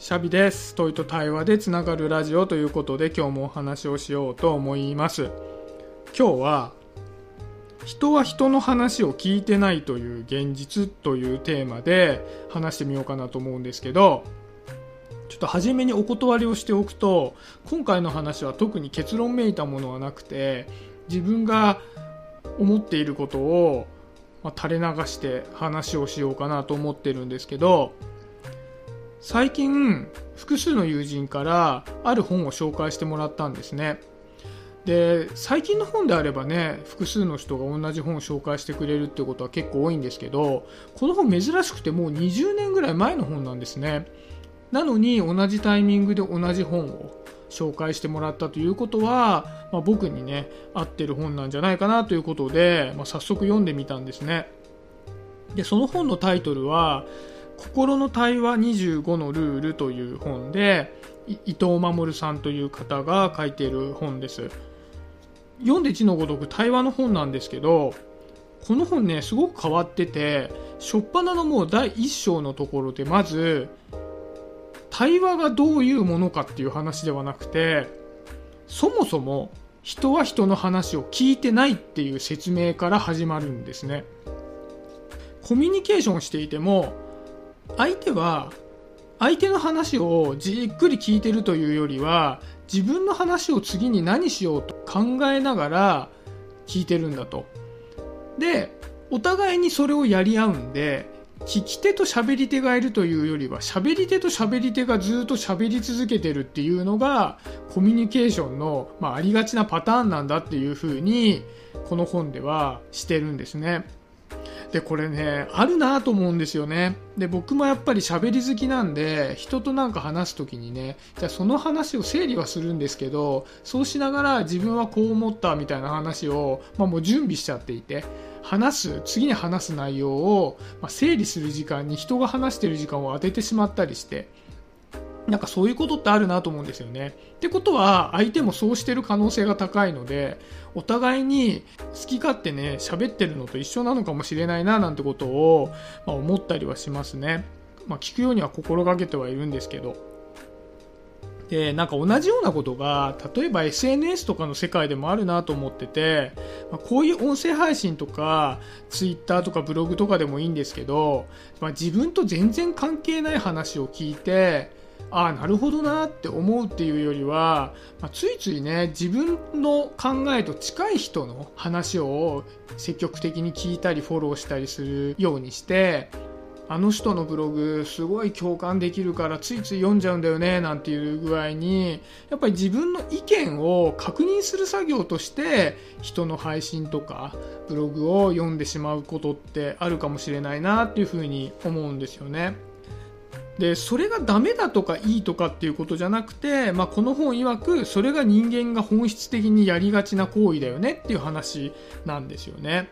シャビです。問いと対話でつながるラジオということで今日もお話をしようと思います。今日は人は人の話を聞いてないという現実というテーマで話してみようかなと思うんですけどちょっと初めにお断りをしておくと今回の話は特に結論めいたものはなくて自分が思っていることを、ま垂れ流して話をしようかなと思ってるんですけど最近複数の友人からある本を紹介してもらったんですね。で最近の本であればね複数の人が同じ本を紹介してくれるってことは結構多いんですけどこの本珍しくてもう20年ぐらい前の本なんですね。なのに同じタイミングで同じ本を紹介してもらったということは、まあ、僕にね合ってる本なんじゃないかなということで、まあ、早速読んでみたんですね。でその本のタイトルは心の対話25のルールという本で伊藤守さんという方が書いている本です。読んで字のごとく対話の本なんですけどこの本ねすごく変わってて初っ端のもう第1章のところでまず対話がどういうものかっていう話ではなくてそもそも人は人の話を聞いてないっていう説明から始まるんですね。コミュニケーションしていても相手は相手の話をじっくり聞いてるというよりは自分の話を次に何しようと考えながら聞いてるんだと。で、お互いにそれをやり合うんで、聞き手と喋り手がいるというよりは喋り手と喋り手がずっと喋り続けてるっていうのがコミュニケーションの、まあ、ありがちなパターンなんだっていうふうにこの本ではしてるんですね。で、これね、あるなと思うんですよね。で、僕もやっぱり喋り好きなんで、人となんか話す時にね、じゃあその話を整理はするんですけど、そうしながら自分はこう思ったみたいな話を、まあもう準備しちゃっていて、話す、次に話す内容を、まあ、整理する時間に人が話してる時間を当ててしまったりして、なんかそういうことってあるなと思うんですよね。ってことは、相手もそうしてる可能性が高いので、お互いに好き勝手ね、喋ってるのと一緒なのかもしれないな、なんてことを、まあ、思ったりはしますね。まあ、聞くようには心がけてはいるんですけど。で、なんか同じようなことが、例えば SNS とかの世界でもあるなと思ってて、まあ、こういう音声配信とか、Twitter とかブログとかでもいいんですけど、まあ、自分と全然関係ない話を聞いて、ああなるほどなって思うっていうよりは、まあ、ついついね自分の考えと近い人の話を積極的に聞いたりフォローしたりするようにしてあの人のブログすごい共感できるからついつい読んじゃうんだよねなんていう具合にやっぱり自分の意見を確認する作業として人の配信とかブログを読んでしまうことってあるかもしれないなっていうふうに思うんですよね。でそれがダメだとかいいとかっていうことじゃなくて、まあ、この本曰くそれが人間が本質的にやりがちな行為だよねっていう話なんですよね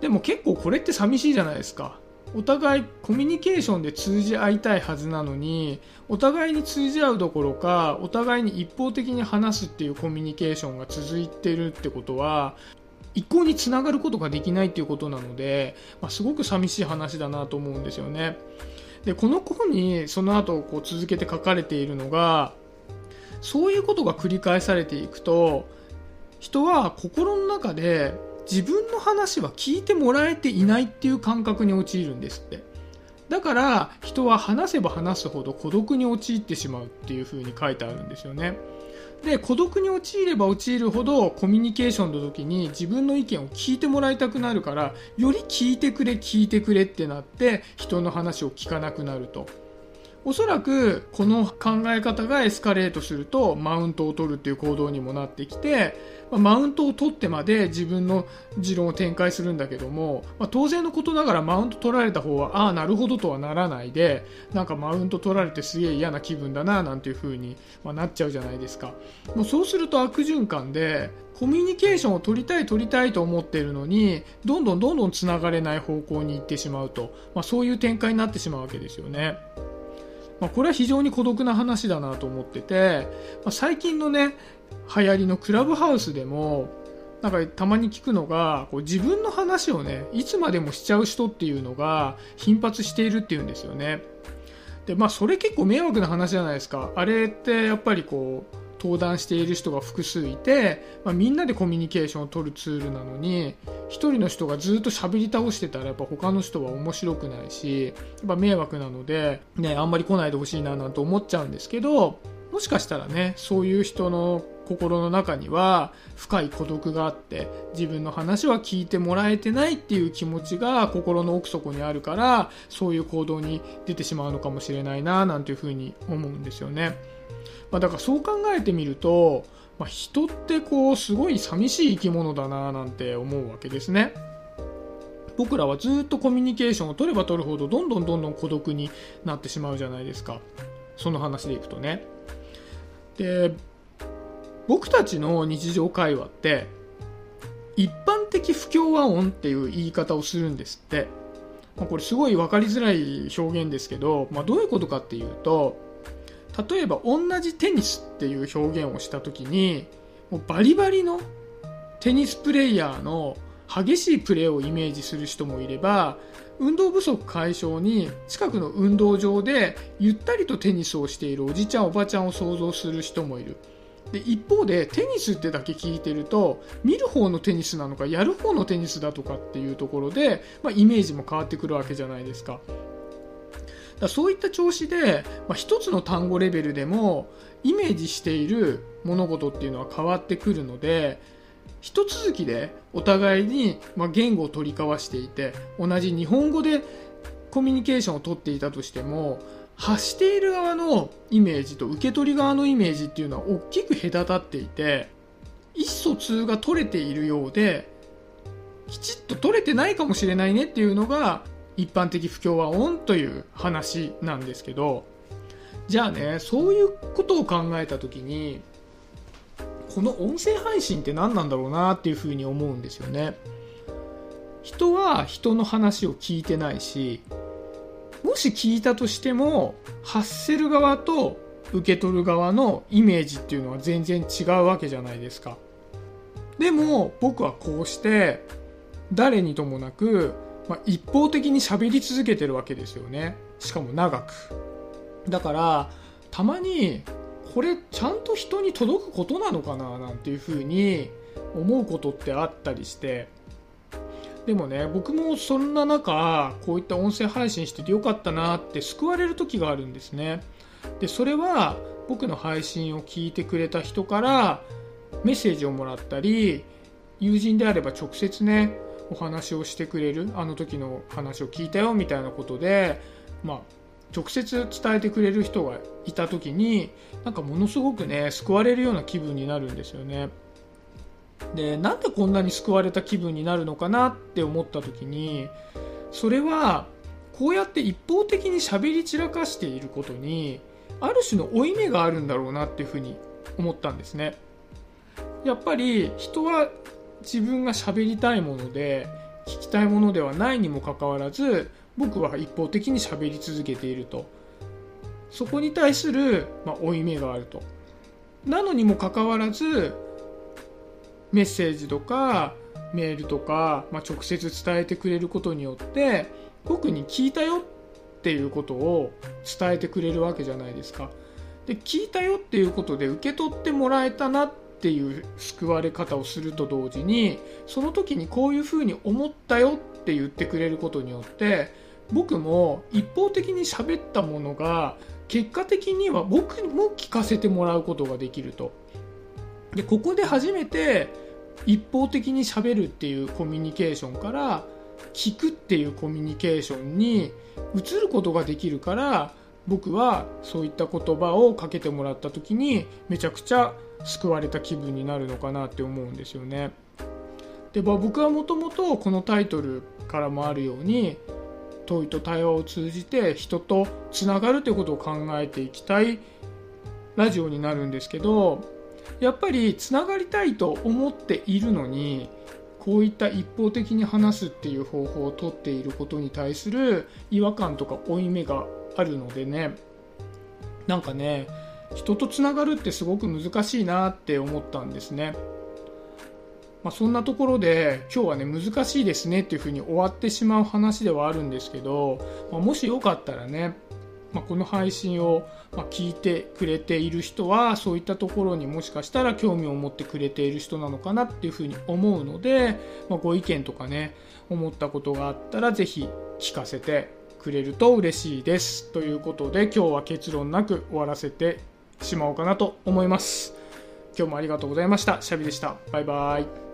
でも結構これって寂しいじゃないですかお互いコミュニケーションで通じ合いたいはずなのにお互いに通じ合うどころかお互いに一方的に話すっていうコミュニケーションが続いてるってことは一向につながることができないっていうことなので、まあ、すごく寂しい話だなと思うんですよね。でこの子にその後こう続けて書かれているのがそういうことが繰り返されていくと人は心の中で自分の話は聞いてもらえていないっていう感覚に陥るんですって。だから人は話せば話すほど孤独に陥ってしまうっていうふうに書いてあるんですよね。で孤独に陥れば陥るほどコミュニケーションの時に自分の意見を聞いてもらいたくなるからより聞いてくれ聞いてくれってなって人の話を聞かなくなると。おそらくこの考え方がエスカレートするとマウントを取るっていう行動にもなってきて、マウントを取ってまで自分の持論を展開するんだけども、まあ、当然のことながらマウント取られた方はああなるほどとはならないでなんかマウント取られてすげえ嫌な気分だななんていう風に、ま、なっちゃうじゃないですかもうそうすると悪循環でコミュニケーションを取りたい取りたいと思っているのにどんどんどんどんつながれない方向に行ってしまうと、まあ、そういう展開になってしまうわけですよね。まあ、これは非常に孤独な話だなと思ってて、まあ、最近のね流行りのクラブハウスでもなんかたまに聞くのがこう自分の話をねいつまでもしちゃう人っていうのが頻発しているっていうんですよね。でまあそれ結構迷惑な話じゃないですか。あれってやっぱりこう登壇している人が複数いて、まあ、みんなでコミュニケーションを取るツールなのに1人の人がずっと喋り倒してたらやっぱ他の人は面白くないしやっぱ迷惑なので、ね、あんまり来ないでほしいななんて思っちゃうんですけどもしかしたらねそういう人の心の中には深い孤独があって自分の話は聞いてもらえてないっていう気持ちが心の奥底にあるからそういう行動に出てしまうのかもしれないななんていうふうに思うんですよね。まあ、だからそう考えてみると、まあ、人ってこうすごい寂しい生き物だななんて思うわけですね。僕らはずっとコミュニケーションを取れば取るほどどんどんどんどん孤独になってしまうじゃないですか。その話でいくとね。で僕たちの日常会話って一般的不協和音っていう言い方をするんですって、まあ、これすごい分かりづらい表現ですけど、まあ、どういうことかっていうと例えば同じテニスっていう表現をした時にもうバリバリのテニスプレーヤーの激しいプレーをイメージする人もいれば運動不足解消に近くの運動場でゆったりとテニスをしているおじちゃんおばちゃんを想像する人もいる。で一方でテニスってだけ聞いてると見る方のテニスなのかやる方のテニスだとかっていうところで、まあ、イメージも変わってくるわけじゃないですか。だそういった調子で、まあ、一つの単語レベルでもイメージしている物事っていうのは変わってくるので一続きでお互いに、ま言語を取り交わしていて同じ日本語でコミュニケーションをとっていたとしても発している側のイメージと受け取り側のイメージっていうのは大きく隔たっていて意思疎通が取れているようできちっと取れてないかもしれないねっていうのが一般的不協和音という話なんですけどじゃあねそういうことを考えた時にこの音声配信って何なんだろうなっていうふうに思うんですよね。人は人の話を聞いてないしもし聞いたとしても発せる側と受け取る側のイメージっていうのは全然違うわけじゃないですか。でも僕はこうして誰にともなくまあ、一方的に喋り続けてるわけですよね。しかも長く。だからたまにこれちゃんと人に届くことなのかななんていうふうに思うことってあったりして。でもね僕もそんな中こういった音声配信しててよかったなって救われる時があるんですね。でそれは僕の配信を聞いてくれた人からメッセージをもらったり友人であれば直接ねお話をしてくれるあの時の話を聞いたよみたいなことで、まあ、直接伝えてくれる人がいた時になんかものすごくね救われるような気分になるんですよね。でなんでこんなに救われた気分になるのかなって思った時にそれはこうやって一方的に喋り散らかしていることにある種の負い目があるんだろうなっていうふうに思ったんですね。やっぱり人は自分が喋りたいもので聞きたいものではないにもかかわらず僕は一方的に喋り続けていると。そこに対する、まあ、負い目があると。なのにもかかわらずメッセージとかメールとか、まあ、直接伝えてくれることによって僕に聞いたよっていうことを伝えてくれるわけじゃないですか。で聞いたよっていうことで受け取ってもらえたなってっていう救われ方をすると同時にその時にこういうふうに思ったよって言ってくれることによって僕も一方的に喋ったものが結果的には僕も聞かせてもらうことができると。でここで初めて一方的に喋るっていうコミュニケーションから聞くっていうコミュニケーションに移ることができるから僕はそういった言葉をかけてもらった時にめちゃくちゃ救われた気分になるのかなって思うんですよね。で、まあ、僕はもともとこのタイトルからもあるように問いと対話を通じて人とつながるということを考えていきたいラジオになるんですけどやっぱりつながりたいと思っているのにこういった一方的に話すっていう方法をとっていることに対する違和感とか負い目があるのでねなんかね人とつながるってすごく難しいなって思ったんですね。まあ、そんなところで今日はね難しいですねっていうふうに終わってしまう話ではあるんですけど、まあ、もしよかったらねまあ、この配信を聞いてくれている人はそういったところにもしかしたら興味を持ってくれている人なのかなっていうふうに思うので、ま、ご意見とかね思ったことがあったらぜひ聞かせてくれると嬉しいです。ということで今日は結論なく終わらせてしまおうかなと思います。今日もありがとうございました。シャビでした。バイバイ。